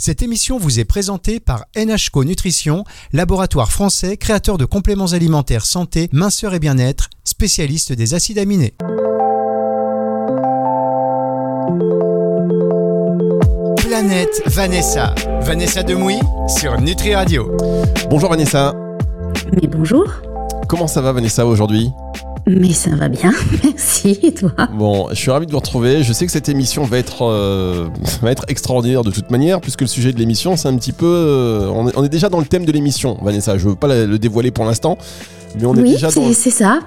Cette émission vous est présentée par NHCO Nutrition, laboratoire français créateur de compléments alimentaires santé, minceur et bien-être, spécialiste des acides aminés. Planète Vanessa. Vanessa Demouy sur Nutri Radio. Bonjour Vanessa. Mais bonjour. Comment ça va Vanessa aujourd'hui? Mais ça va bien, merci. Et toi Bon, je suis ravi de vous retrouver. Je sais que cette émission va être, euh, va être extraordinaire de toute manière, puisque le sujet de l'émission, c'est un petit peu. Euh, on, est, déjà dans le thème de l'émission, Vanessa. Je ne veux pas le dévoiler pour l'instant. Mais on est oui, c'est ça.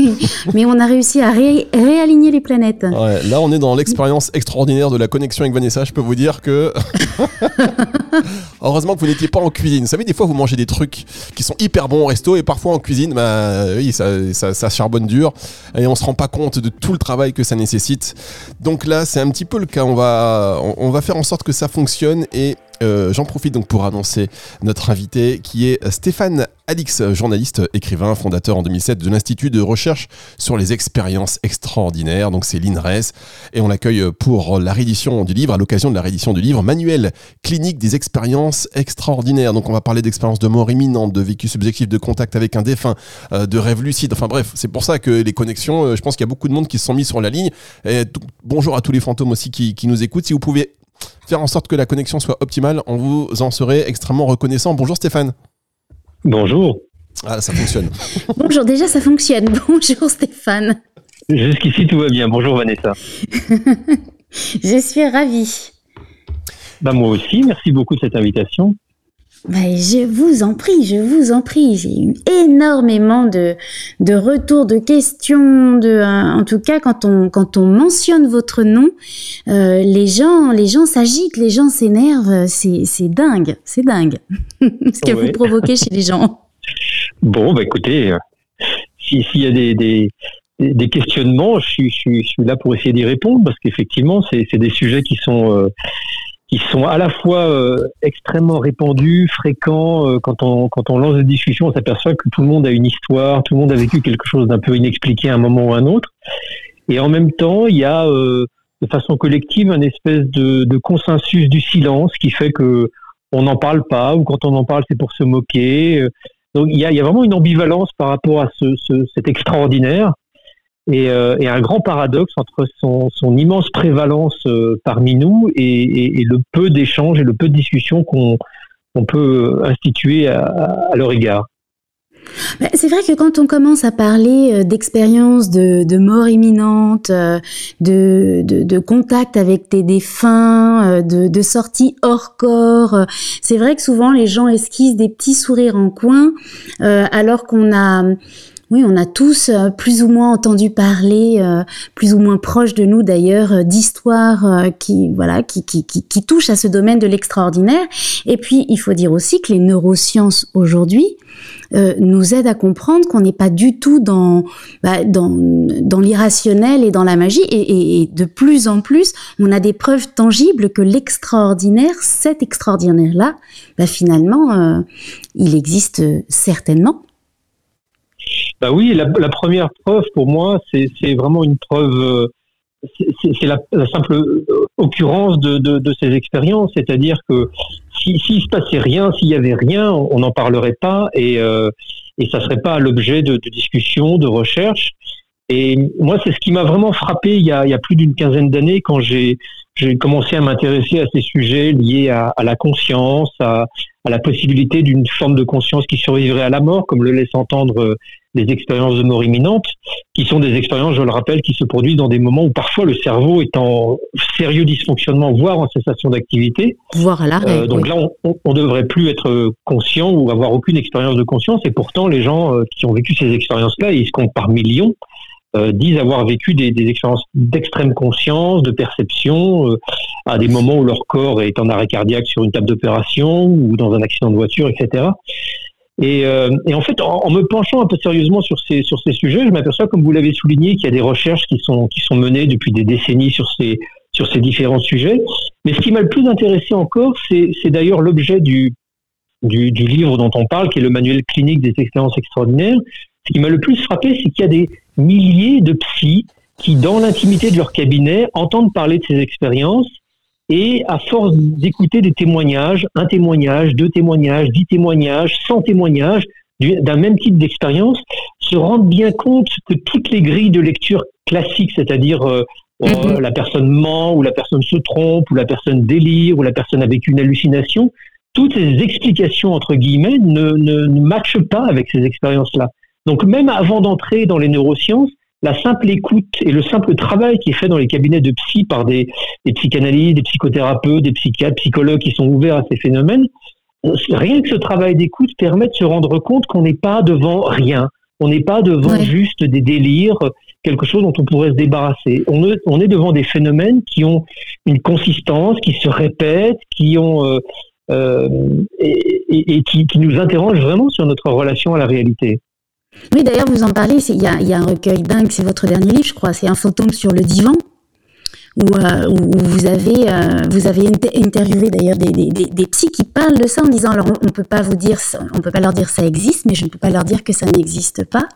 mais on a réussi à réaligner les planètes. là, on est dans l'expérience extraordinaire de la connexion avec Vanessa. Je peux vous dire que. Heureusement que vous n'étiez pas en cuisine. Vous savez, des fois, vous mangez des trucs qui sont hyper bons au resto et parfois en cuisine, bah, oui, ça, ça, charbonne dur et on se rend pas compte de tout le travail que ça nécessite. Donc là, c'est un petit peu le cas. On va, on va faire en sorte que ça fonctionne et euh, j'en profite donc pour annoncer notre invité qui est Stéphane Alix, journaliste, écrivain, fondateur en 2007 de l'Institut de recherche sur les expériences extraordinaires. Donc c'est l'INRES et on l'accueille pour la réédition du livre, à l'occasion de la réédition du livre Manuel clinique des expériences extraordinaires. Donc on va parler d'expériences de mort imminente, de vécu subjectif, de contact avec un défunt, euh, de rêve lucide. Enfin bref, c'est pour ça que les connexions, euh, je pense qu'il y a beaucoup de monde qui se sont mis sur la ligne. Et bonjour à tous les fantômes aussi qui, qui nous écoutent. Si vous pouvez faire en sorte que la connexion soit optimale. On vous en serait extrêmement reconnaissant. Bonjour Stéphane. Bonjour. Ah, ça fonctionne. Bonjour, déjà ça fonctionne. Bonjour Stéphane. Jusqu'ici tout va bien. Bonjour Vanessa. Je suis ravie. Bah, moi aussi, merci beaucoup de cette invitation. Bah, je vous en prie, je vous en prie. J'ai eu énormément de, de retours, de questions. De, euh, en tout cas, quand on, quand on mentionne votre nom, euh, les gens, les gens s'agitent, les gens s'énervent. C'est, c'est dingue, c'est dingue. Ce que vous provoquez chez les gens. Bon, bah écoutez, euh, s'il y a des, des, des questionnements, je suis, je, suis, je suis, là pour essayer d'y répondre parce qu'effectivement, c'est, c'est des sujets qui sont euh, qui sont à la fois euh, extrêmement répandus, fréquents. Euh, quand, on, lance des discussions, on s'aperçoit que tout le monde a une histoire, tout le monde a vécu quelque chose d'un peu inexpliqué à un moment ou à un autre. Et en même temps, il y a euh, de façon collective un espèce de, consensus du silence qui fait que on n'en parle pas, ou quand on en parle, c'est pour se moquer. Donc il y a, vraiment une ambivalence par rapport à ce, ce, cet extraordinaire et, euh, et, un grand paradoxe entre son, immense prévalence euh, parmi nous et, le peu d'échanges et le peu de discussions qu'on peut instituer à, leur égard. C'est vrai que quand on commence à parler euh, d'expérience de, mort imminente, de, contact avec des défunts, de, de sortie hors corps, c'est vrai que souvent les gens esquissent des petits sourires en coin, alors qu'on a oui, on a tous euh, plus ou moins entendu parler, euh, plus ou moins proche de nous d'ailleurs, euh, d'histoires qui voilà qui, qui, qui, qui, touchent à ce domaine de l'extraordinaire. Et puis, il faut dire aussi que les neurosciences aujourd'hui nous aident à comprendre qu'on n'est pas du tout dans bah, dans, dans l'irrationnel et dans la magie. Et, de plus en plus, on a des preuves tangibles que l'extraordinaire, cet extraordinaire-là, bah, finalement, il existe certainement. Bah oui, la, première preuve pour moi, c'est vraiment une preuve, euh, c'est la, simple euh, occurrence de, de, ces expériences, c'est-à-dire que s'il si, se passait rien, s'il y avait rien, on n'en parlerait pas et, euh, et ça serait pas l'objet de, de discussion, de recherche. Et moi, c'est ce qui m'a vraiment frappé il y a, il y a plus d'une quinzaine d'années quand j'ai commencé à m'intéresser à ces sujets liés à, à la conscience, à, à la possibilité d'une forme de conscience qui survivrait à la mort, comme le laisse entendre des expériences de mort imminente, qui sont des expériences, je le rappelle, qui se produisent dans des moments où parfois le cerveau est en sérieux dysfonctionnement, voire en cessation d'activité. Voire à l'arrêt. Euh, donc là, on, on devrait plus être conscient ou avoir aucune expérience de conscience. Et pourtant, les gens euh, qui ont vécu ces expériences-là, ils se comptent par millions, euh, disent avoir vécu des, expériences d'extrême conscience, de perception, euh, à des moments où leur corps est en arrêt cardiaque sur une table d'opération ou dans un accident de voiture, etc. Et, euh, et, en fait, en, me penchant un peu sérieusement sur ces, sur ces sujets, je m'aperçois, comme vous l'avez souligné, qu'il y a des recherches qui sont, qui sont menées depuis des décennies sur ces, sur ces différents sujets. Mais ce qui m'a le plus intéressé encore, c'est d'ailleurs l'objet du, du, livre dont on parle, qui est le manuel clinique des expériences extraordinaires. Ce qui m'a le plus frappé, c'est qu'il y a des milliers de psys qui, dans l'intimité de leur cabinet, entendent parler de ces expériences Et à force d'écouter des témoignages, un témoignage, deux témoignages, dix témoignages, cent témoignages d'un même type d'expérience, se rendent bien compte que toutes les grilles de lecture classiques, c'est-à-dire euh, oh, mm-hmm. la personne ment, ou la personne se trompe, ou la personne délire, ou la personne a vécu une hallucination, toutes ces explications, entre guillemets, ne, ne, ne matchent pas avec ces expériences-là. Donc même avant d'entrer dans les neurosciences, la simple écoute et le simple travail qui est fait dans les cabinets de psy par des, des psychanalystes, des psychothérapeutes, des psychiatres, psychologues qui sont ouverts à ces phénomènes, rien que ce travail d'écoute permet de se rendre compte qu'on n'est pas devant rien. On n'est pas devant juste des délires, quelque chose dont on pourrait se débarrasser. On est, on est devant des phénomènes qui ont une consistance, qui se répètent, qui ont euh, euh, et, qui, qui, nous interrogent vraiment sur notre relation à la réalité. Oui, d'ailleurs, vous en parlez, il y a, y a, un recueil dingue, c'est votre dernier livre, je crois, c'est Un fantôme sur le divan, où, euh, où vous avez, euh, vous avez interviewé d'ailleurs des, des, des, des, psys qui parlent de ça en disant, alors on, ne peut pas vous dire, on peut pas leur dire ça existe, mais je ne peux pas leur dire que ça n'existe pas.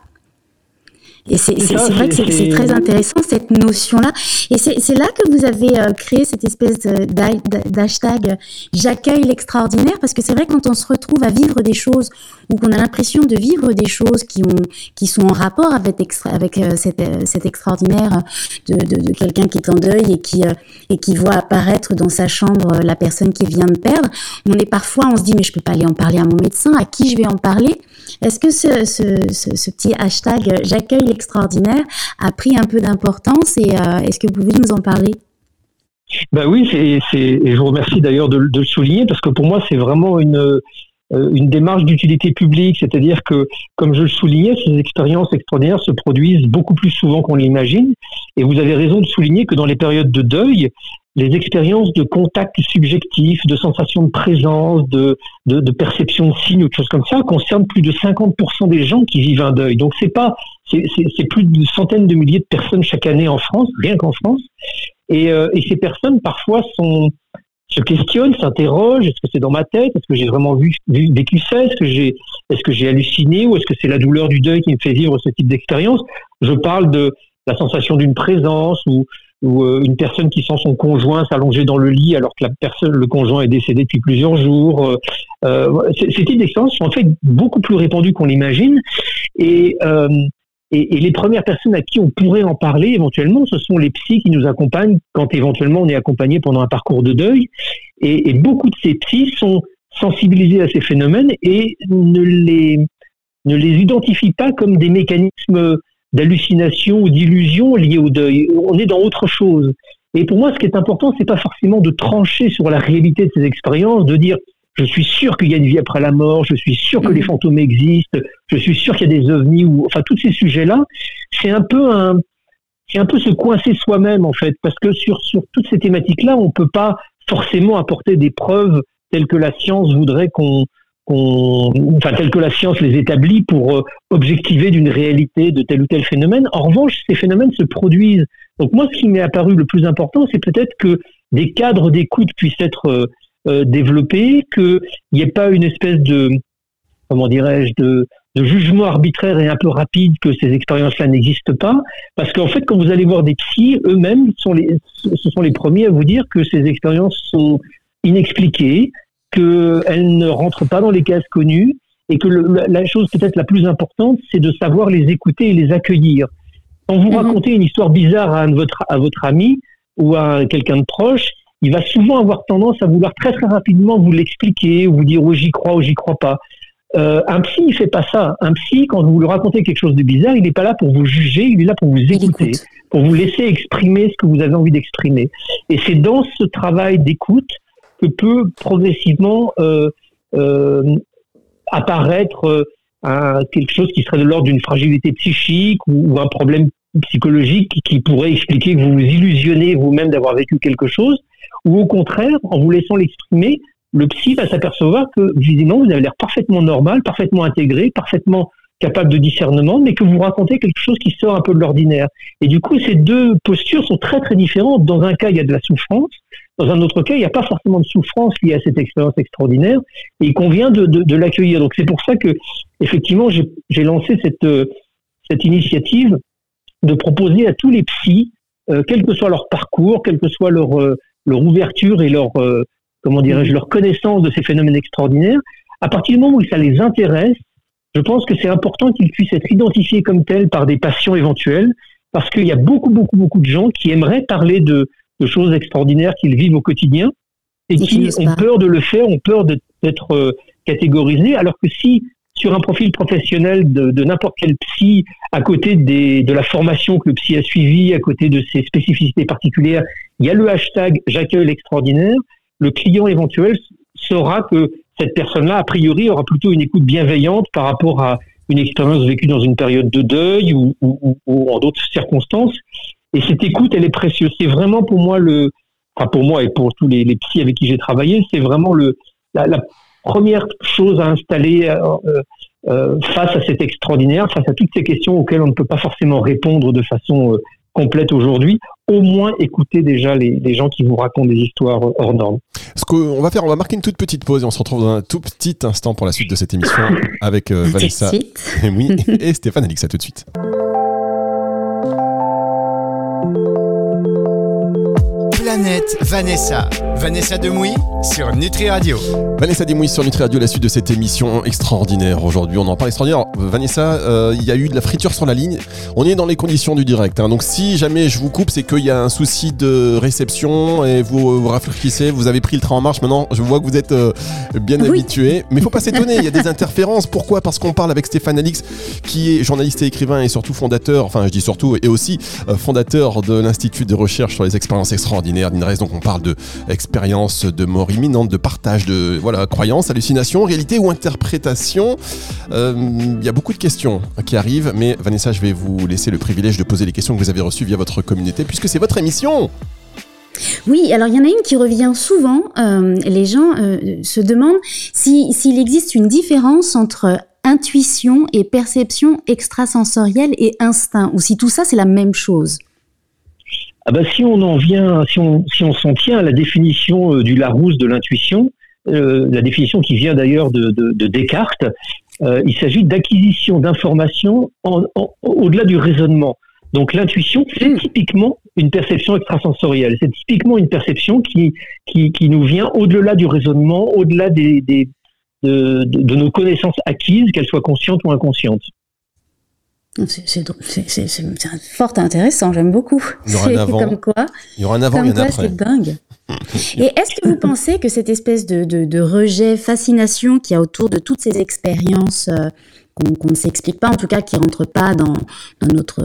Et c'est vrai que c'est très intéressant cette notion-là. Et c'est là que vous avez euh, créé cette espèce d'hashtag j'accueille l'extraordinaire, parce que c'est vrai quand on se retrouve à vivre des choses ou qu'on a l'impression de vivre des choses qui, ont, qui sont en rapport avec, euh, cet, euh, extraordinaire de, de, quelqu'un qui est en deuil et qui, voit apparaître dans sa chambre la personne qui vient de perdre, on est parfois, on se dit mais je peux pas aller en parler à mon médecin, à qui je vais en parler? Est-ce que ce, petit hashtag j'accueille l'extraordinaire a pris un peu d'importance et euh, est-ce que vous pouvez nous en parler? Ben oui, et je vous remercie d'ailleurs de, le souligner parce que pour moi c'est vraiment une, euh, une démarche d'utilité publique, c'est-à-dire que, comme je le soulignais, ces expériences extraordinaires se produisent beaucoup plus souvent qu'on l'imagine. Et vous avez raison de souligner que dans les périodes de deuil, les expériences de contact subjectif, de sensation de présence, de, de, perception de signes, ou de choses comme ça, concernent plus de 50% des gens qui vivent un deuil. Donc c'est pas, c'est plus de centaines de milliers de personnes chaque année en France, rien qu'en France. Et, euh, et, ces personnes parfois sont se questionnent, s'interrogent est-ce que c'est dans ma tête Est-ce que j'ai vraiment vu, vécu ça Est-ce que j'ai est-ce que j'ai halluciné ou est-ce que c'est la douleur du deuil qui me fait vivre ce type d'expérience? Je parle de la sensation d'une présence ou ou euh, une personne qui sent son conjoint s'allonger dans le lit alors que la personne, le conjoint est décédé depuis plusieurs jours. Euh, euh ces types d'expériences sont en fait beaucoup plus répandues qu'on l'imagine. Et, et, les premières personnes à qui on pourrait en parler éventuellement, ce sont les psys qui nous accompagnent quand éventuellement on est accompagné pendant un parcours de deuil. Et, beaucoup de ces psys sont sensibilisés à ces phénomènes et ne les, ne les identifient pas comme des mécanismes d'hallucination ou d'illusion liées au deuil. On est dans autre chose. Et pour moi, ce qui est important, c'est pas forcément de trancher sur la réalité de ces expériences, de dire je suis sûr qu'il y a une vie après la mort, je suis sûr que les mhm. fantômes existent, je suis sûr qu'il y a des ovnis ou enfin tous ces sujets-là, c'est un peu un c'est un peu se coincer soi-même en fait parce que sur sur toutes ces thématiques-là, on peut pas forcément apporter des preuves telles que la science voudrait qu'on enfin telles que la science les établit pour euh, objectiver d'une réalité de tel ou tel phénomène. En revanche, ces phénomènes se produisent. Donc moi, ce qui m'est apparu le plus important, c'est peut-être que des cadres d'écoute puissent être euh, développés, qu'il n'y ait pas une espèce de, comment dirais-je, de, de jugement arbitraire et un peu rapide que ces expériences-là n'existent pas, parce qu'en fait, quand vous allez voir des psys, eux-mêmes sont les, ce sont les premiers à vous dire que ces expériences sont inexpliquées, qu'elles ne rentrent pas dans les cases connues et que la chose peut-être la plus importante, c'est de savoir les écouter et les accueillir. Quand vous mhm. racontez une histoire bizarre à, votre, à votre ami ou à quelqu'un de proche, il va souvent avoir tendance à vouloir très très rapidement vous l'expliquer, ou vous dire oui j'y crois ou j'y crois pas. Euh, un psy, il fait pas ça. Un psy, quand vous lui racontez quelque chose de bizarre, il n'est pas là pour vous juger, il est là pour vous écouter, pour vous laisser exprimer ce que vous avez envie d'exprimer. Et c'est dans ce travail d'écoute que peut progressivement euh, euh, apparaître un, quelque chose qui serait de l'ordre d'une fragilité psychique ou, un problème psychologique qui pourrait expliquer que vous vous illusionnez vous-même d'avoir vécu quelque chose, ou au contraire, en vous laissant l'exprimer, le psy va s'apercevoir que visiblement vous avez l'air parfaitement normal, parfaitement intégré, parfaitement capable de discernement, mais que vous racontez quelque chose qui sort un peu de l'ordinaire. Et du coup, ces deux postures sont très très différentes. Dans un cas, il y a de la souffrance. Dans un autre cas, il n'y a pas forcément de souffrance liée à cette expérience extraordinaire. Et il convient de, de, l'accueillir. Donc c'est pour ça que, effectivement, j'ai lancé cette, euh, cette initiative de proposer à tous les psys, euh, quel que soit leur parcours, quel que soit leur, euh, leur ouverture et leur, euh, comment dirais-je, leur connaissance de ces phénomènes extraordinaires, à partir du moment où ça les intéresse, je pense que c'est important qu'ils puissent être identifiés comme tels par des patients éventuels, parce qu'il y a beaucoup, beaucoup, beaucoup de gens qui aimeraient parler de, de choses extraordinaires qu'ils vivent au quotidien et qui ont peur de le faire, ont peur d'être euh, catégorisés, alors que si sur un profil professionnel de, n'importe quel psy, à côté de la formation que le psy a suivie, à côté de ses spécificités particulières, il y a le hashtag j'accueille l'extraordinaire, le client éventuel saura que cette personne-là, a priori, aura plutôt une écoute bienveillante par rapport à une expérience vécue dans une période de deuil ou, en d'autres circonstances. Et cette écoute, elle est précieuse. C'est vraiment pour moi le, pour moi et pour tous les, les psys avec qui j'ai travaillé, c'est vraiment le, la, première chose à installer euh, euh, euh, face à cet extraordinaire, face à toutes ces questions auxquelles on ne peut pas forcément répondre de façon euh, complète aujourd'hui, au moins écouter déjà les, les, gens qui vous racontent des histoires hors normes. Ce qu'on va faire, on va marquer une toute petite pause et on se retrouve dans un tout petit instant pour la suite de cette émission avec euh, Vanessa et, oui, et Stéphane Alix. À tout de suite. Planète Vanessa. Vanessa Demouy sur Nutri Radio. Vanessa Demouy sur Nutri Radio, la suite de cette émission extraordinaire. Aujourd'hui, on en parle extraordinaire. Vanessa, euh, il y a eu de la friture sur la ligne. On est dans les conditions du direct. Hein. Donc, si jamais je vous coupe, c'est qu'il y a un souci de réception et vous, vous rafraîchissez, vous avez pris le train en marche. Maintenant, je vois que vous êtes euh, bien oui. habitué. Mais il faut pas s'étonner, il y a des interférences. Pourquoi? Parce qu'on parle avec Stéphane Alix, qui est journaliste et écrivain et surtout fondateur, enfin, je dis surtout, et aussi euh, fondateur de l'Institut de recherche sur les expériences extraordinaires Donc, on parle de expérience de mort imminente, de partage de voilà, croyances, hallucinations, réalité ou interprétation. Il euh, y a beaucoup de questions qui arrivent, mais Vanessa, je vais vous laisser le privilège de poser les questions que vous avez reçues via votre communauté, puisque c'est votre émission. Oui, alors il y en a une qui revient souvent. Euh, les gens euh, se demandent s'il si, existe une différence entre intuition et perception extrasensorielle et instinct, ou si tout ça c'est la même chose. Ah bah, si on en vient, si on si on s'en tient à la définition euh, du Larousse de l'intuition, euh, la définition qui vient d'ailleurs de, de, de, Descartes, euh, il s'agit d'acquisition d'informations au-delà du raisonnement. Donc l'intuition, c'est mmh. typiquement une perception extrasensorielle. C'est typiquement une perception qui, qui, qui nous vient au-delà du raisonnement, au-delà des, des de, de, de, nos connaissances acquises, qu'elles soient conscientes ou inconscientes. C'est fort intéressant, j'aime beaucoup. Il y aura un avant. Comme quoi, il y aura un avant et un après. C'est dingue. Et est-ce que vous pensez que cette espèce de, de, de rejet, fascination qu'il y a autour de toutes ces expériences euh, qu'on qu ne s'explique pas, en tout cas qui rentre pas dans, notre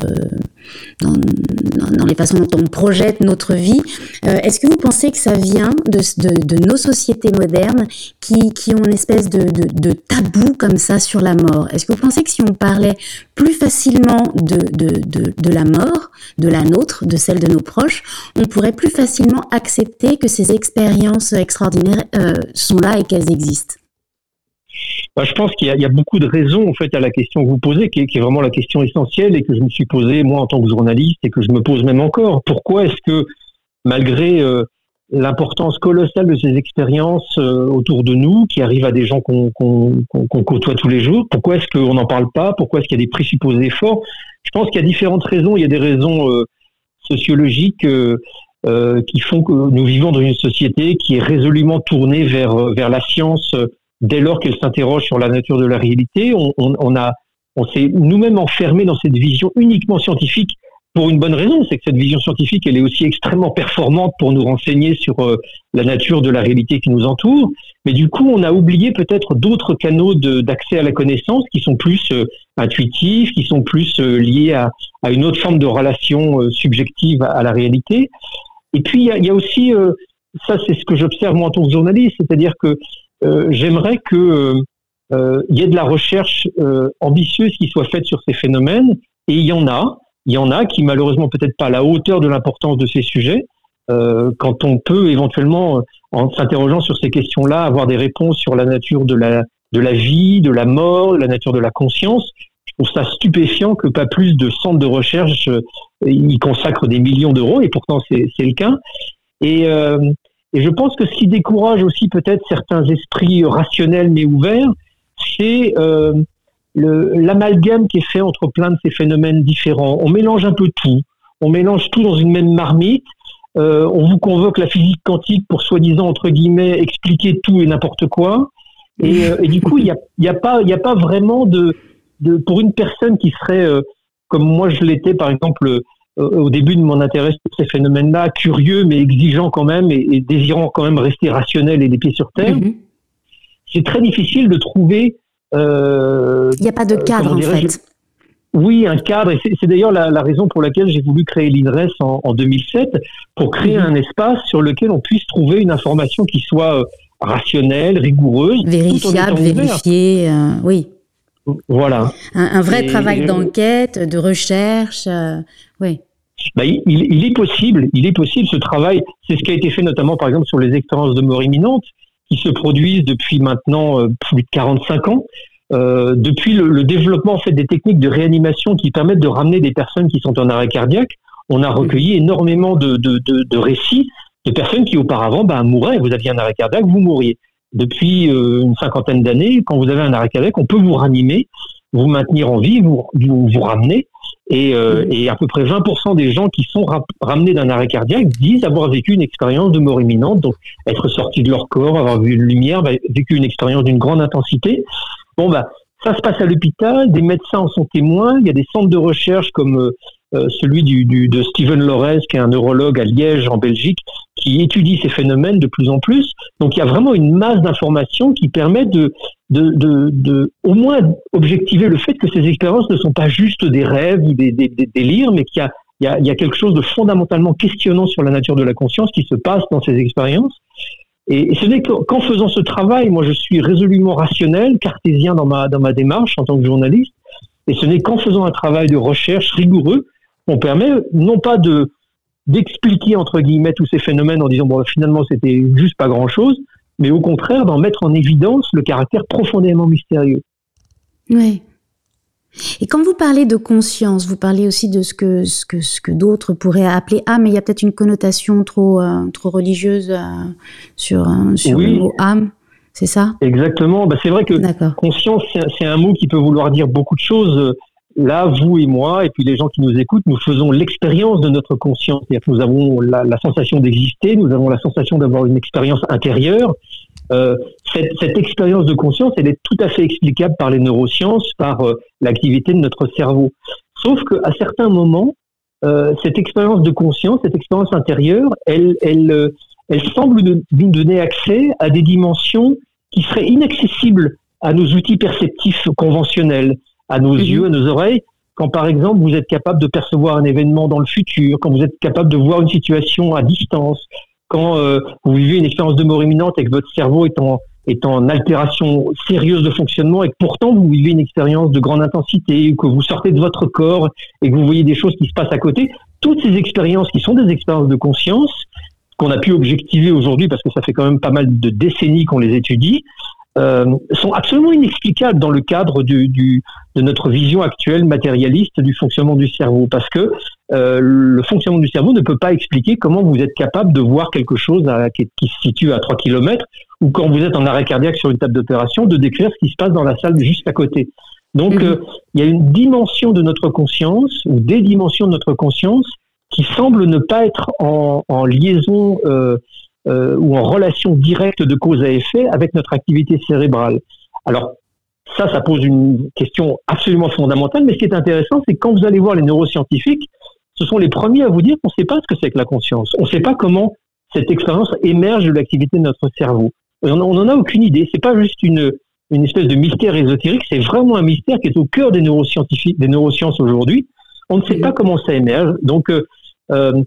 dans, dans, les façons dont on projette notre vie. Euh, Est-ce que vous pensez que ça vient de, nos sociétés modernes qui, qui, ont une espèce de, de, tabou comme ça sur la mort? Est-ce que vous pensez que si on parlait plus facilement de, de, la mort, de la nôtre, de celle de nos proches, on pourrait plus facilement accepter que ces expériences extraordinaires euh, sont là et qu'elles existent? Bah, je pense qu'il y, a beaucoup de raisons en fait à la question que vous posez, qui est, vraiment la question essentielle et que je me suis posée moi en tant que journaliste et que je me pose même encore. Pourquoi est-ce que malgré euh, l'importance colossale de ces expériences euh, autour de nous, qui arrivent à des gens qu'on qu qu côtoie tous les jours, pourquoi est-ce qu'on n'en parle pas? Pourquoi est-ce qu'il y a des présupposés forts? Je pense qu'il y a différentes raisons. Il y a des raisons euh, sociologiques. qui font que nous vivons dans une société qui est résolument tournée vers la science dès lors qu'elle s'interroge sur la nature de la réalité, on, on, s'est nous-mêmes enfermés dans cette vision uniquement scientifique pour une bonne raison, c'est que cette vision scientifique, elle est aussi extrêmement performante pour nous renseigner sur euh, la nature de la réalité qui nous entoure. Mais du coup, on a oublié peut-être d'autres canaux d'accès à la connaissance qui sont plus euh, intuitifs, qui sont plus euh, liés à, une autre forme de relation subjective à, la réalité. Et puis, il y a, y a, aussi, ça c'est ce que j'observe moi en tant que journaliste, c'est-à-dire que j'aimerais que euh, euh, il y ait de la recherche ambitieuse qui soit faite sur ces phénomènes, et il y en a. Il y en a qui malheureusement peut-être pas à la hauteur de l'importance de ces sujets. Euh, quand on peut éventuellement, en s'interrogeant sur ces questions-là, avoir des réponses sur la nature de la, de la vie, de la mort, de la nature de la conscience, je trouve ça stupéfiant que pas plus de centres de recherche euh, y consacrent des millions d'euros, et pourtant c'est le cas. Et, euh, et je pense que ce qui décourage aussi peut-être certains esprits rationnels mais ouverts, c'est euh, l'amalgame qui est fait entre plein de ces phénomènes différents. On mélange un peu tout. On mélange tout dans une même marmite. on vous convoque la physique quantique pour soi-disant entre guillemets expliquer tout et n'importe quoi. Et, du coup, il n'y a, pas, vraiment de pour une personne qui serait comme moi je l'étais par exemple au début de mon intérêt sur ces phénomènes-là, curieux mais exigeant quand même et, désirant quand même rester rationnel et les pieds sur terre. Mm-hmm. C'est très difficile de trouver. Il n'y a pas de cadre en fait. Oui, un cadre, et c'est d'ailleurs la, raison pour laquelle j'ai voulu créer l'INRES en, 2007, pour créer mhm. un espace sur lequel on puisse trouver une information qui soit euh, rationnelle, rigoureuse. Vérifiable, vérifiée, euh, oui. Voilà. Un, vrai travail d'enquête, de recherche, euh, oui. Bah, il, il, est possible, il est possible ce travail. C'est ce qui a été fait notamment, par exemple, sur les expériences de mort imminente, qui se produisent depuis maintenant plus de 45 ans. Euh, depuis le, développement en fait des techniques de réanimation qui permettent de ramener des personnes qui sont en arrêt cardiaque, on a recueilli énormément de, de, de, récits de personnes qui auparavant bah, mouraient. Vous aviez un arrêt cardiaque, vous mouriez. Depuis euh, une cinquantaine d'années, quand vous avez un arrêt cardiaque, on peut vous ranimer, vous maintenir en vie, vous vous, ramener. Et, euh, et, à peu près 20% des gens qui sont ramenés d'un arrêt cardiaque disent avoir vécu une expérience de mort imminente, donc être sortis de leur corps, avoir vu une lumière, bah, vécu une expérience d'une grande intensité. Bon, bah, ça se passe à l'hôpital, des médecins en sont témoins, il y a des centres de recherche comme euh, celui du, de Steven Lorez, qui est un neurologue à Liège, en Belgique, qui étudie ces phénomènes de plus en plus. Donc il y a vraiment une masse d'informations qui permet de, de, de, au moins objectiver le fait que ces expériences ne sont pas juste des rêves ou des, des, délires, mais qu'il y a, y, a, il y a quelque chose de fondamentalement questionnant sur la nature de la conscience qui se passe dans ces expériences. Et ce n'est qu'en faisant ce travail, moi je suis résolument rationnel, cartésien dans ma, dans ma démarche en tant que journaliste, et ce n'est qu'en faisant un travail de recherche rigoureux qu'on permet non pas de d'expliquer entre guillemets tous ces phénomènes en disant bon finalement c'était juste pas grand chose, mais au contraire d'en mettre en évidence le caractère profondément mystérieux. Oui. Et quand vous parlez de conscience, vous parlez aussi de ce que, ce que, ce que d'autres pourraient appeler âme, mais il y a peut-être une connotation trop, euh, trop religieuse euh, sur, euh, sur le mot âme. C'est ça? Exactement. Bah, c'est vrai que conscience, c'est un mot qui peut vouloir dire beaucoup de choses. Là, vous et moi, et puis les gens qui nous écoutent, nous faisons l'expérience de notre conscience. C'est-à-dire que nous avons la, sensation d'exister, nous avons la sensation d'avoir une expérience intérieure, euh, cette, cette, expérience de conscience, elle est tout à fait explicable par les neurosciences, par euh, l'activité de notre cerveau. Sauf qu'à certains moments, euh, cette expérience de conscience, cette expérience intérieure, elle, elle, euh, elle semble nous donner accès à des dimensions qui seraient inaccessibles à nos outils perceptifs conventionnels, à nos mhm. yeux, à nos oreilles. Quand par exemple vous êtes capable de percevoir un événement dans le futur, quand vous êtes capable de voir une situation à distance, quand euh, vous vivez une expérience de mort imminente et que votre cerveau est en, est en altération sérieuse de fonctionnement et que pourtant vous vivez une expérience de grande intensité, que vous sortez de votre corps et que vous voyez des choses qui se passent à côté, toutes ces expériences qui sont des expériences de conscience, qu'on a pu objectiver aujourd'hui parce que ça fait quand même pas mal de décennies qu'on les étudie, euh, sont absolument inexplicables dans le cadre du, du, de notre vision actuelle matérialiste du fonctionnement du cerveau, parce que euh, le fonctionnement du cerveau ne peut pas expliquer comment vous êtes capable de voir quelque chose à, qui, qui, se situe à 3 km, ou quand vous êtes en arrêt cardiaque sur une table d'opération, de décrire ce qui se passe dans la salle juste à côté. Donc, mhm. euh, il y a une dimension de notre conscience, ou des dimensions de notre conscience, qui semblent ne pas être en, en liaison euh, ou en relation directe de cause à effet avec notre activité cérébrale. Alors, ça, ça pose une question absolument fondamentale, mais ce qui est intéressant, c'est que quand vous allez voir les neuroscientifiques, ce sont les premiers à vous dire qu'on ne sait pas ce que c'est que la conscience. On ne sait pas comment cette expérience émerge de l'activité de notre cerveau. On n'en a aucune idée. C'est pas juste une, une espèce de mystère ésotérique, c'est vraiment un mystère qui est au cœur des neuroscientifiques, des neurosciences aujourd'hui. On ne sait pas comment ça émerge. Donc, euh, euh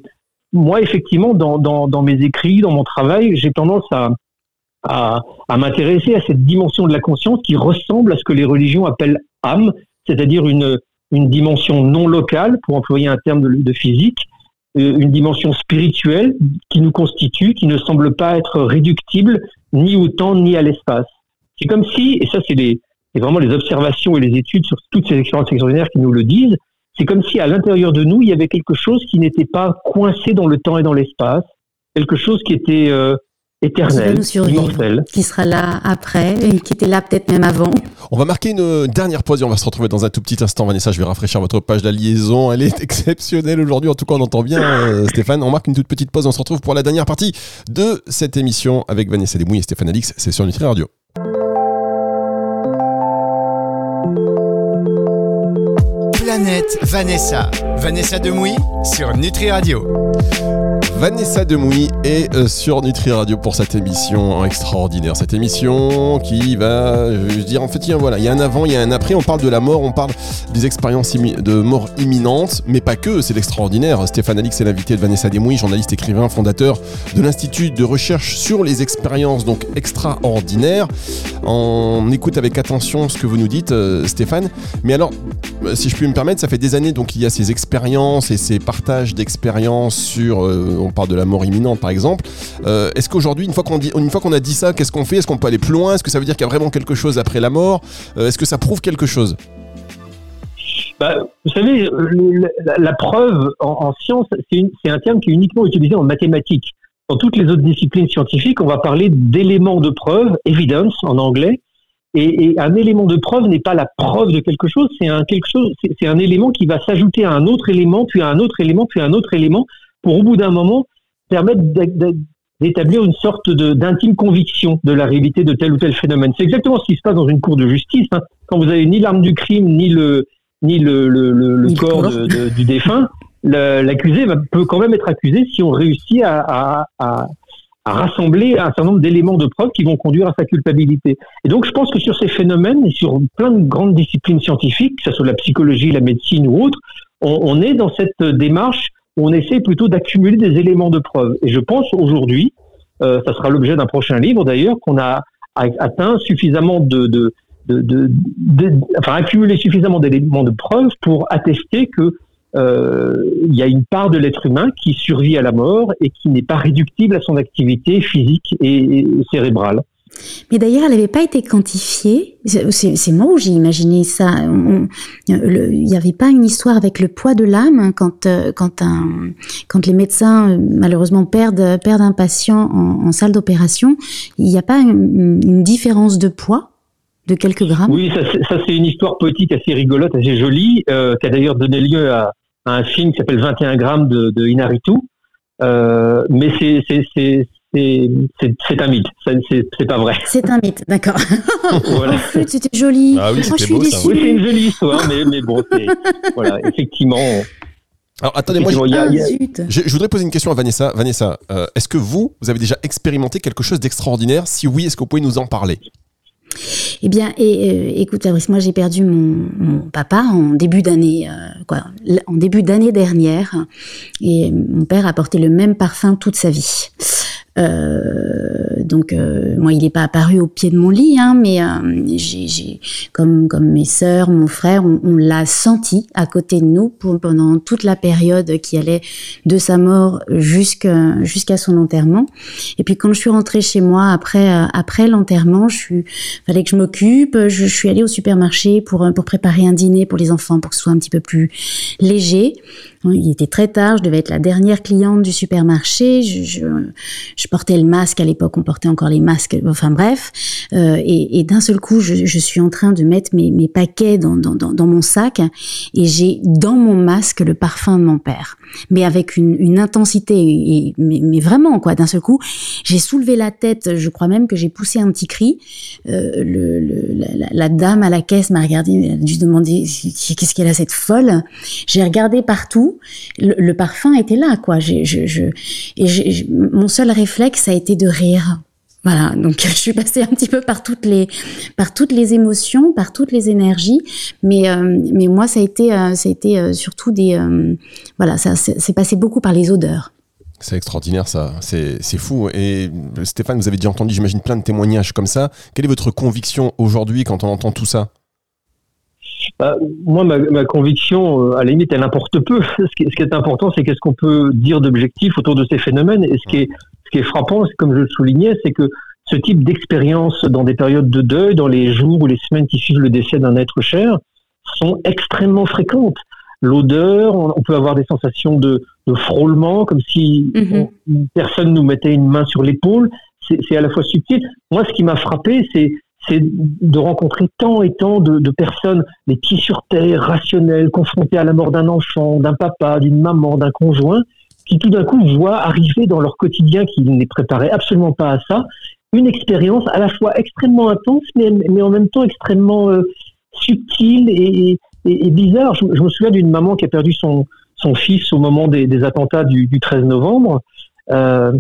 moi, effectivement, dans, dans, mes écrits, dans mon travail, j'ai tendance à, à, m'intéresser à cette dimension de la conscience qui ressemble à ce que les religions appellent âme, c'est-à-dire une, une dimension non locale, pour employer un terme de, physique, euh, une dimension spirituelle qui nous constitue, qui ne semble pas être réductible ni au temps ni à l'espace. C'est comme si, et ça c'est vraiment les observations et les études sur toutes ces expériences extraordinaires qui nous le disent, c'est comme si à l'intérieur de nous, il y avait quelque chose qui n'était pas coincé dans le temps et dans l'espace, quelque chose qui était euh, éternel, immortel. Qui sera là après, et qui était là peut-être même avant. On va marquer une dernière pause et on va se retrouver dans un tout petit instant. Vanessa, je vais rafraîchir votre page de la liaison. Elle est exceptionnelle aujourd'hui. En tout cas, on entend bien euh, Stéphane. On marque une toute petite pause. On se retrouve pour la dernière partie de cette émission avec Vanessa Desmouilles et Stéphane Alix. C'est sur Nutri Radio. Vanessa. Vanessa Demouy sur Nutri Radio. Vanessa Demouy est euh, sur Nutri Radio pour cette émission extraordinaire. Cette émission qui va, je veux dire, en fait, il y a, voilà, il y a un avant, il y a un après. On parle de la mort, on parle des expériences de mort imminente, mais pas que, c'est l'extraordinaire. Stéphane Alix est l'invité de Vanessa Demouy, journaliste, écrivain, fondateur de l'Institut de recherche sur les expériences donc extraordinaires. On écoute avec attention ce que vous nous dites, euh, Stéphane. Mais alors, euh, si je puis me permettre, ça fait des années donc il y a ces expériences et ces partages d'expériences sur on parle de la mort imminente par exemple. Euh, est-ce qu'aujourd'hui, une fois qu'on a dit ça, qu'est-ce qu'on fait? Est-ce qu'on peut aller plus loin? Est-ce que ça veut dire qu'il y a vraiment quelque chose après la mort? Euh, Est-ce que ça prouve quelque chose? Bah, vous savez, la, preuve en, science, c'est un terme qui est uniquement utilisé en mathématiques. Dans toutes les autres disciplines scientifiques, on va parler d'éléments de preuve, evidence en anglais, et, un élément de preuve n'est pas la preuve de quelque chose, c'est un quelque chose, c'est un élément qui va s'ajouter à un autre élément, puis à un autre élément, puis à un autre élément, pour au bout d'un moment permettre d'établir une sorte d'intime conviction de la réalité de tel ou tel phénomène. C'est exactement ce qui se passe dans une cour de justice. Hein. Quand vous avez ni l'arme du crime, ni le, ni le, le, le, corps du défunt, l'accusé peut quand même être accusé si on réussit à, à, à, à rassembler un certain nombre d'éléments de preuve qui vont conduire à sa culpabilité. Et donc je pense que sur ces phénomènes et sur plein de grandes disciplines scientifiques, que ce soit la psychologie, la médecine ou autre, on, on est dans cette démarche on essaie plutôt d'accumuler des éléments de preuve. Et je pense aujourd'hui, euh, ça sera l'objet d'un prochain livre d'ailleurs, qu'on a atteint suffisamment de, enfin accumulé suffisamment d'éléments de preuve pour attester que euh, il y a une part de l'être humain qui survit à la mort et qui n'est pas réductible à son activité physique et cérébrale. Mais d'ailleurs, elle n'avait pas été quantifiée. C'est moi où j'ai imaginé ça. Il n'y avait pas une histoire avec le poids de l'âme hein, quand, euh, quand, les médecins euh, malheureusement perdent, perdent un patient en, salle d'opération. Il n'y a pas une, différence de poids de quelques grammes? Oui, ça c'est une histoire poétique assez rigolote, assez jolie, euh, qui a d'ailleurs donné lieu à, un film qui s'appelle 21 grammes de, de Inaritu. mais c'est c'est un mythe, c'est pas vrai. C'est un mythe, d'accord. voilà. C'était joli. Ah oui, c'est une jolie histoire, mais, mais bon, voilà, effectivement. Alors attendez, moi, je, voudrais poser une question à Vanessa. Vanessa, euh, est-ce que vous, vous avez déjà expérimenté quelque chose d'extraordinaire? Si oui, est-ce que vous pouvez nous en parler? Eh bien, et, euh, écoute Fabrice, moi j'ai perdu mon, mon, papa en début d'année, euh, quoi, en début d'année dernière, et mon père a porté le même parfum toute sa vie. Euh, donc euh, moi, il n'est pas apparu au pied de mon lit, hein, mais euh, j'ai, comme comme mes sœurs, mon frère, on, l'a senti à côté de nous pendant toute la période qui allait de sa mort jusqu'à jusqu'à son enterrement. Et puis quand je suis rentrée chez moi après après l'enterrement, je suis fallait que je m'occupe. Je, je, suis allée au supermarché pour pour préparer un dîner pour les enfants pour que ce soit un petit peu plus léger. Il était très tard, je devais être la dernière cliente du supermarché. Je, portais le masque à l'époque, on portait encore les masques. Enfin bref, euh, et, d'un seul coup, je, suis en train de mettre mes, paquets dans, mon sac et j'ai dans mon masque le parfum de mon père, mais avec une, intensité. Mais, vraiment quoi, d'un seul coup, j'ai soulevé la tête. Je crois même que j'ai poussé un petit cri. Euh, la, la, dame à la caisse m'a regardé, elle a dû demander qu'est-ce qu'elle a cette folle? J'ai regardé partout le, parfum était là, quoi. et mon seul réflexe a été de rire. Voilà, donc je suis passée un petit peu par toutes les, par toutes les émotions, par toutes les énergies, mais, euh, mais moi ça a été, euh, ça a été euh, surtout des, voilà, ça s'est passé beaucoup par les odeurs. C'est extraordinaire ça, c'est fou. Et Stéphane, vous avez déjà entendu, j'imagine, plein de témoignages comme ça. Quelle est votre conviction aujourd'hui quand on entend tout ça? Bah, moi, ma, ma, conviction, euh, à la limite, elle importe peu. Ce qui, ce qui est important, c'est qu'est-ce qu'on peut dire d'objectif autour de ces phénomènes. Et ce qui est, ce qui est frappant, comme je le soulignais, c'est que ce type d'expérience dans des périodes de deuil, dans les jours ou les semaines qui suivent le décès d'un être cher, sont extrêmement fréquentes. L'odeur, on, peut avoir des sensations de, de frôlement, comme si mm-hmm. personne nous mettait une main sur l'épaule. c'est à la fois subtil. Moi, ce qui m'a frappé, c'est c'est de rencontrer tant et tant de, personnes, les pieds sur terre, rationnelles, confrontées à la mort d'un enfant, d'un papa, d'une maman, d'un conjoint, qui tout d'un coup voient arriver dans leur quotidien, qui ne les absolument pas à ça, une expérience à la fois extrêmement intense, mais, mais en même temps extrêmement euh, subtile et, bizarre. Je, me souviens d'une maman qui a perdu son, son fils au moment des, attentats du, du, 13 novembre. Euh,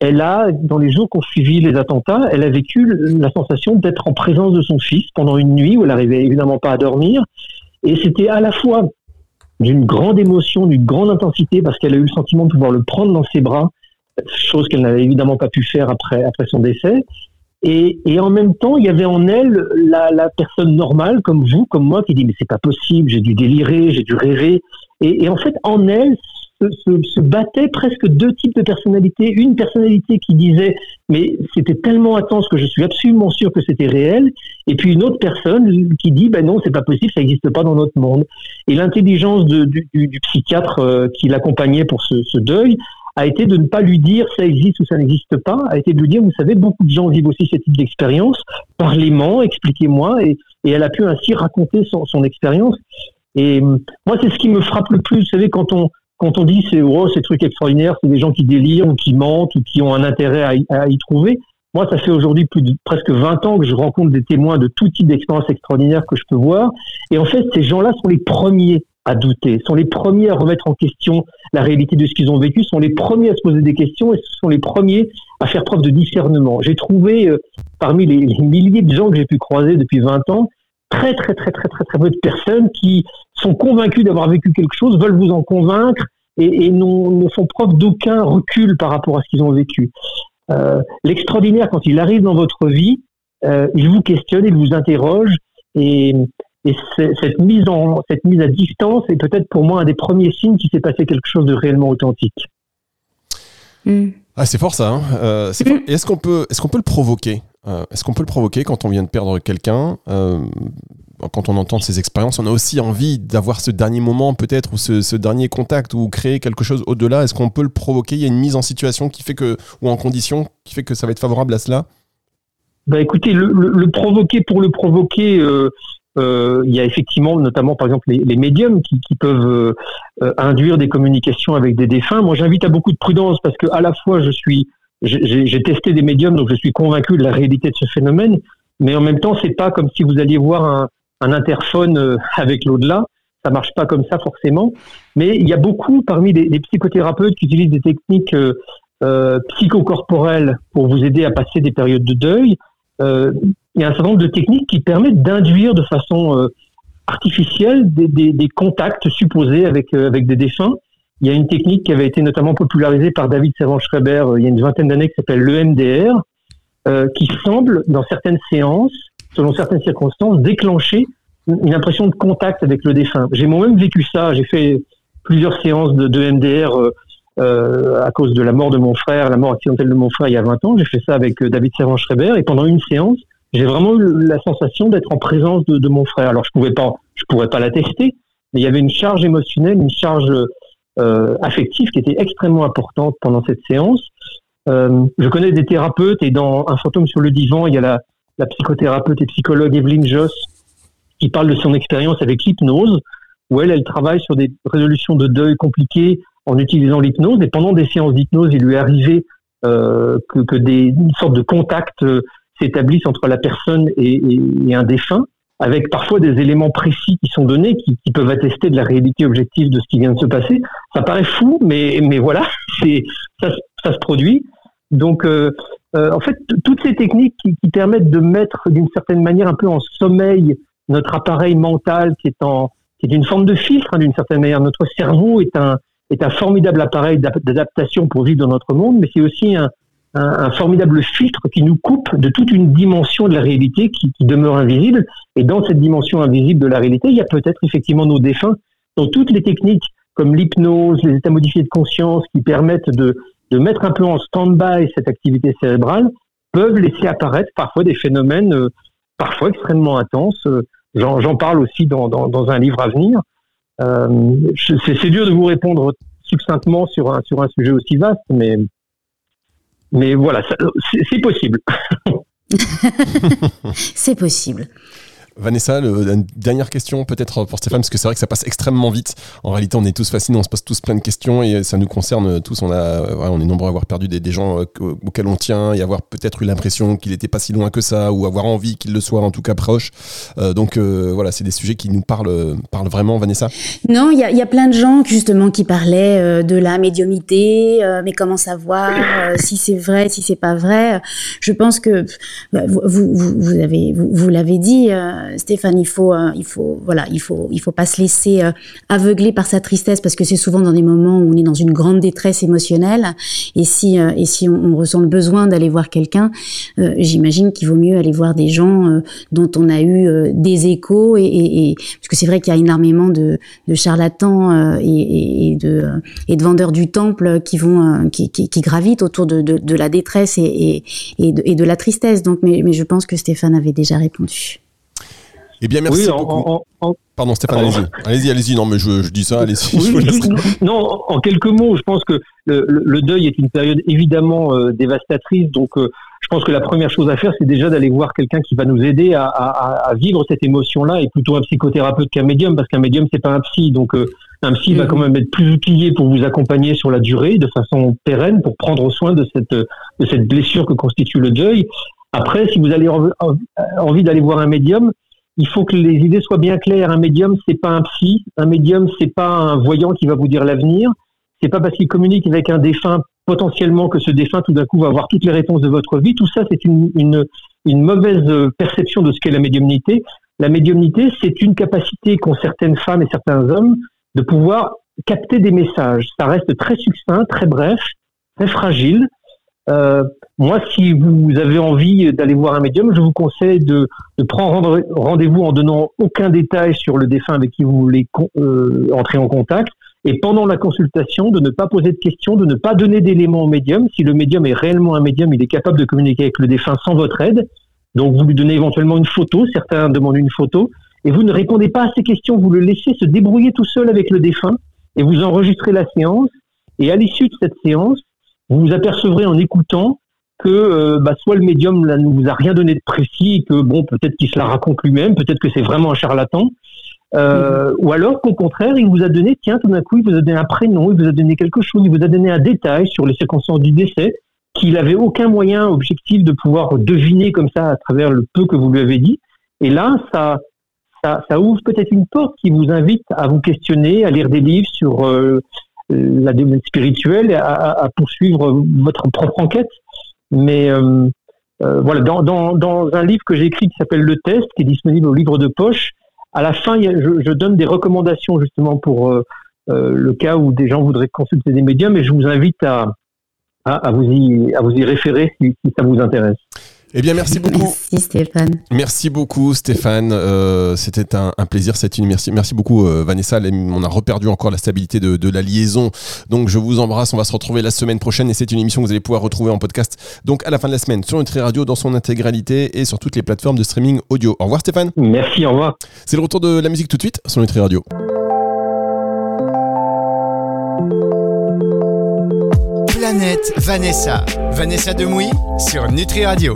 elle a, dans les jours qui ont suivi les attentats, elle a vécu la sensation d'être en présence de son fils pendant une nuit où elle n'arrivait évidemment pas à dormir. Et c'était à la fois d'une grande émotion, d'une grande intensité, parce qu'elle a eu le sentiment de pouvoir le prendre dans ses bras, chose qu'elle n'avait évidemment pas pu faire après, après son décès. Et, et, en même temps, il y avait en elle la, personne normale, comme vous, comme moi, qui dit mais c'est pas possible, j'ai dû délirer, j'ai dû rêver. Et, en fait, en elle se, se, battaient presque deux types de personnalités. Une personnalité qui disait mais c'était tellement intense que je suis absolument sûr que c'était réel. Et puis une autre personne qui dit ben non, c'est pas possible, ça n'existe pas dans notre monde. Et l'intelligence du, psychiatre euh, qui l'accompagnait pour ce, deuil a été de ne pas lui dire ça existe ou ça n'existe pas, a été de lui dire, vous savez, beaucoup de gens vivent aussi ce type d'expérience, parlez-moi, expliquez-moi, et, elle a pu ainsi raconter son, son expérience. Et moi, c'est ce qui me frappe le plus, vous savez, quand on, quand on dit c'est oh, ces trucs extraordinaires, c'est des gens qui délirent ou qui mentent ou qui ont un intérêt à y, trouver. Moi, ça fait aujourd'hui plus de presque 20 ans que je rencontre des témoins de tout type d'expériences extraordinaires que je peux voir. Et en fait, ces gens-là sont les premiers à douter, sont les premiers à remettre en question la réalité de ce qu'ils ont vécu, sont les premiers à se poser des questions et sont les premiers à faire preuve de discernement. J'ai trouvé euh, parmi les, milliers de gens que j'ai pu croiser depuis 20 ans, très très très très très très peu de personnes qui sont convaincus d'avoir vécu quelque chose, veulent vous en convaincre et, et ne font preuve d'aucun recul par rapport à ce qu'ils ont vécu. Euh, L'extraordinaire, quand il arrive dans votre vie, euh, il vous questionne, il vous interroge et, et cette mise, en, cette mise à distance est peut-être pour moi un des premiers signes qu'il s'est passé quelque chose de réellement authentique. Mm. Ah, c'est fort ça. Hein euh, mm. Est-ce qu'on peut, est qu'on peut le provoquer? Euh, Est-ce qu'on peut le provoquer quand on vient de perdre quelqu'un euh, Quand on entend ces expériences, on a aussi envie d'avoir ce dernier moment peut-être ou ce, dernier contact ou créer quelque chose au-delà. Est-ce qu'on peut le provoquer? Il y a une mise en situation qui fait que ou en condition qui fait que ça va être favorable à cela? Bah écoutez, le, le, provoquer pour le provoquer, euh, il y a effectivement, notamment par exemple, les, médiums qui, peuvent induire des communications avec des défunts. Moi, j'invite à beaucoup de prudence parce que à la fois, je suis, j'ai testé des médiums, donc je suis convaincu de la réalité de ce phénomène, mais en même temps, c'est pas comme si vous alliez voir un, un interphone euh, avec l'au-delà. Ça marche pas comme ça forcément. Mais il y a beaucoup parmi les, les psychothérapeutes qui utilisent des techniques euh, euh, psychocorporelles pour vous aider à passer des périodes de deuil. Euh, il y a un certain nombre de techniques qui permettent d'induire de façon euh, artificielle des, des, des, contacts supposés avec, avec des défunts. Il y a une technique qui avait été notamment popularisée par David Servan-Schreiber euh, il y a une vingtaine d'années qui s'appelle l'EMDR, euh, qui semble, dans certaines séances, selon certaines circonstances, déclencher une impression de contact avec le défunt. J'ai moi-même vécu ça. J'ai fait plusieurs séances de, de MDR euh, à cause de la mort de mon frère, la mort accidentelle de mon frère il y a 20 ans. J'ai fait ça avec David Servan-Schreiber et pendant une séance, j'ai vraiment eu la sensation d'être en présence de, de, mon frère. Alors je pouvais pas, je pourrais pas l'attester, mais il y avait une charge émotionnelle, une charge affective qui était extrêmement importante pendant cette séance. Euh, je connais des thérapeutes et dans Un fantôme sur le divan, il y a la, la psychothérapeute et psychologue Evelyne Joss qui parle de son expérience avec l'hypnose, où elle, elle travaille sur des résolutions de deuil compliquées en utilisant l'hypnose. Et pendant des séances d'hypnose, il lui est arrivé euh, que, que des une sorte de contact euh, s'établissent entre la personne et, et, et, un défunt, avec parfois des éléments précis qui sont donnés, qui, peuvent attester de la réalité objective de ce qui vient de se passer. Ça paraît fou, mais, mais voilà, c'est, ça, ça, se produit. Donc, euh, euh, en fait, toutes ces techniques qui, qui permettent de mettre d'une certaine manière un peu en sommeil notre appareil mental, qui est, en, qui est une forme de filtre hein, d'une certaine manière. Notre cerveau est un, est un formidable appareil d'adaptation pour vivre dans notre monde, mais c'est aussi un, un, formidable filtre qui nous coupe de toute une dimension de la réalité qui, demeure invisible. Et dans cette dimension invisible de la réalité, il y a peut-être effectivement nos défunts. Donc toutes les techniques comme l'hypnose, les états modifiés de conscience qui permettent de, de mettre un peu en stand-by cette activité cérébrale peuvent laisser apparaître parfois des phénomènes euh, parfois extrêmement intenses. J'en parle aussi dans, dans, dans, un livre à venir. Euh, c'est dur de vous répondre succinctement sur un, sur un sujet aussi vaste, mais mais voilà, c'est possible. c'est possible. Vanessa, une dernière question peut-être pour Stéphane, parce que c'est vrai que ça passe extrêmement vite. En réalité, on est tous fascinés, on se pose tous plein de questions et ça nous concerne tous. On, a, on est nombreux à avoir perdu des, gens euh, auxquels on tient et avoir peut-être eu l'impression qu'il n'était pas si loin que ça ou avoir envie qu'il le soit en tout cas proche. Euh, donc euh, voilà, c'est des sujets qui nous parlent, parlent vraiment, Vanessa Non, il y a, plein de gens justement qui parlaient de la médiumité, mais comment savoir si c'est vrai, si c'est pas vrai. Je pense que bah, vous, vous l'avez dit Stéphane, il faut, euh, il faut, voilà, il faut, il faut pas se laisser euh, aveugler par sa tristesse parce que c'est souvent dans des moments où on est dans une grande détresse émotionnelle. Et si, euh, et si on, ressent le besoin d'aller voir quelqu'un, j'imagine qu'il vaut mieux aller voir des gens dont on a eu des échos et, parce que c'est vrai qu'il y a énormément de, charlatans et, de, et de vendeurs du temple qui vont, qui, gravitent autour de, la détresse et, de, de la tristesse. Donc, mais, mais je pense que Stéphane avait déjà répondu. Eh bien, merci beaucoup. Pardon, Stéphane, allez-y. Allez-y, allez-y. Non, mais je, dis ça, allez-y. non, en quelques mots, je pense que le, deuil est une période évidemment euh, dévastatrice. Donc, euh, je pense que la première chose à faire, c'est déjà d'aller voir quelqu'un qui va nous aider à, vivre cette émotion-là, et plutôt un psychothérapeute qu'un médium, parce qu'un médium, c'est pas un psy. Donc, euh, un psy va quand même être plus outillé pour vous accompagner sur la durée, de façon pérenne, pour prendre soin de cette, de cette blessure que constitue le deuil. Après, si vous avez envie d'aller voir un médium, il faut que les idées soient bien claires. Un médium, c'est pas un psy. Un médium, c'est pas un voyant qui va vous dire l'avenir. C'est pas parce qu'il communique avec un défunt potentiellement que ce défunt tout d'un coup va avoir toutes les réponses de votre vie. Tout ça, c'est une, mauvaise perception de ce qu'est la médiumnité. La médiumnité, c'est une capacité qu'ont certaines femmes et certains hommes de pouvoir capter des messages. Ça reste très succinct, très bref, très fragile. Euh, moi, si vous avez envie d'aller voir un médium, je vous conseille de, prendre rendez-vous en donnant aucun détail sur le défunt avec qui vous voulez euh, entrer en contact. Et pendant la consultation, de ne pas poser de questions, de ne pas donner d'éléments au médium. Si le médium est réellement un médium, il est capable de communiquer avec le défunt sans votre aide. Donc, vous lui donnez éventuellement une photo. Certains demandent une photo. Et vous ne répondez pas à ces questions. Vous le laissez se débrouiller tout seul avec le défunt. Et vous enregistrez la séance. Et à l'issue de cette séance, vous vous apercevrez en écoutant que euh, bah, soit le médium là, ne vous a rien donné de précis, que bon, peut-être qu'il se la raconte lui-même, peut-être que c'est vraiment un charlatan, euh, mhm. ou alors qu'au contraire, il vous a donné, tiens, tout d'un coup, il vous a donné un prénom, il vous a donné quelque chose, il vous a donné un détail sur les circonstances du décès qu'il n'avait aucun moyen objectif de pouvoir deviner comme ça à travers le peu que vous lui avez dit. Et là, ça, ça, ça ouvre peut-être une porte qui vous invite à vous questionner, à lire des livres sur euh, la démarche spirituelle, à poursuivre votre propre enquête. Mais euh, euh, voilà, dans, dans, dans, un livre que j'ai écrit qui s'appelle Le Test, qui est disponible au livre de poche, à la fin, je, je donne des recommandations justement pour euh, le cas où des gens voudraient consulter des médiums, mais je vous invite à, à, à vous, y, à vous y référer si, si ça vous intéresse. Eh bien, merci beaucoup. Merci Stéphane. Merci beaucoup Stéphane. Euh, C'était un, un, plaisir cette nuit. Merci, merci beaucoup euh, Vanessa. On a reperdu encore la stabilité de, de, la liaison. Donc je vous embrasse. On va se retrouver la semaine prochaine et c'est une émission que vous allez pouvoir retrouver en podcast. Donc à la fin de la semaine sur Nutri Radio dans son intégralité et sur toutes les plateformes de streaming audio. Au revoir Stéphane. Merci, au revoir. C'est le retour de la musique tout de suite sur Nutri Radio. Planète Vanessa. Vanessa Demouy sur Nutri Radio.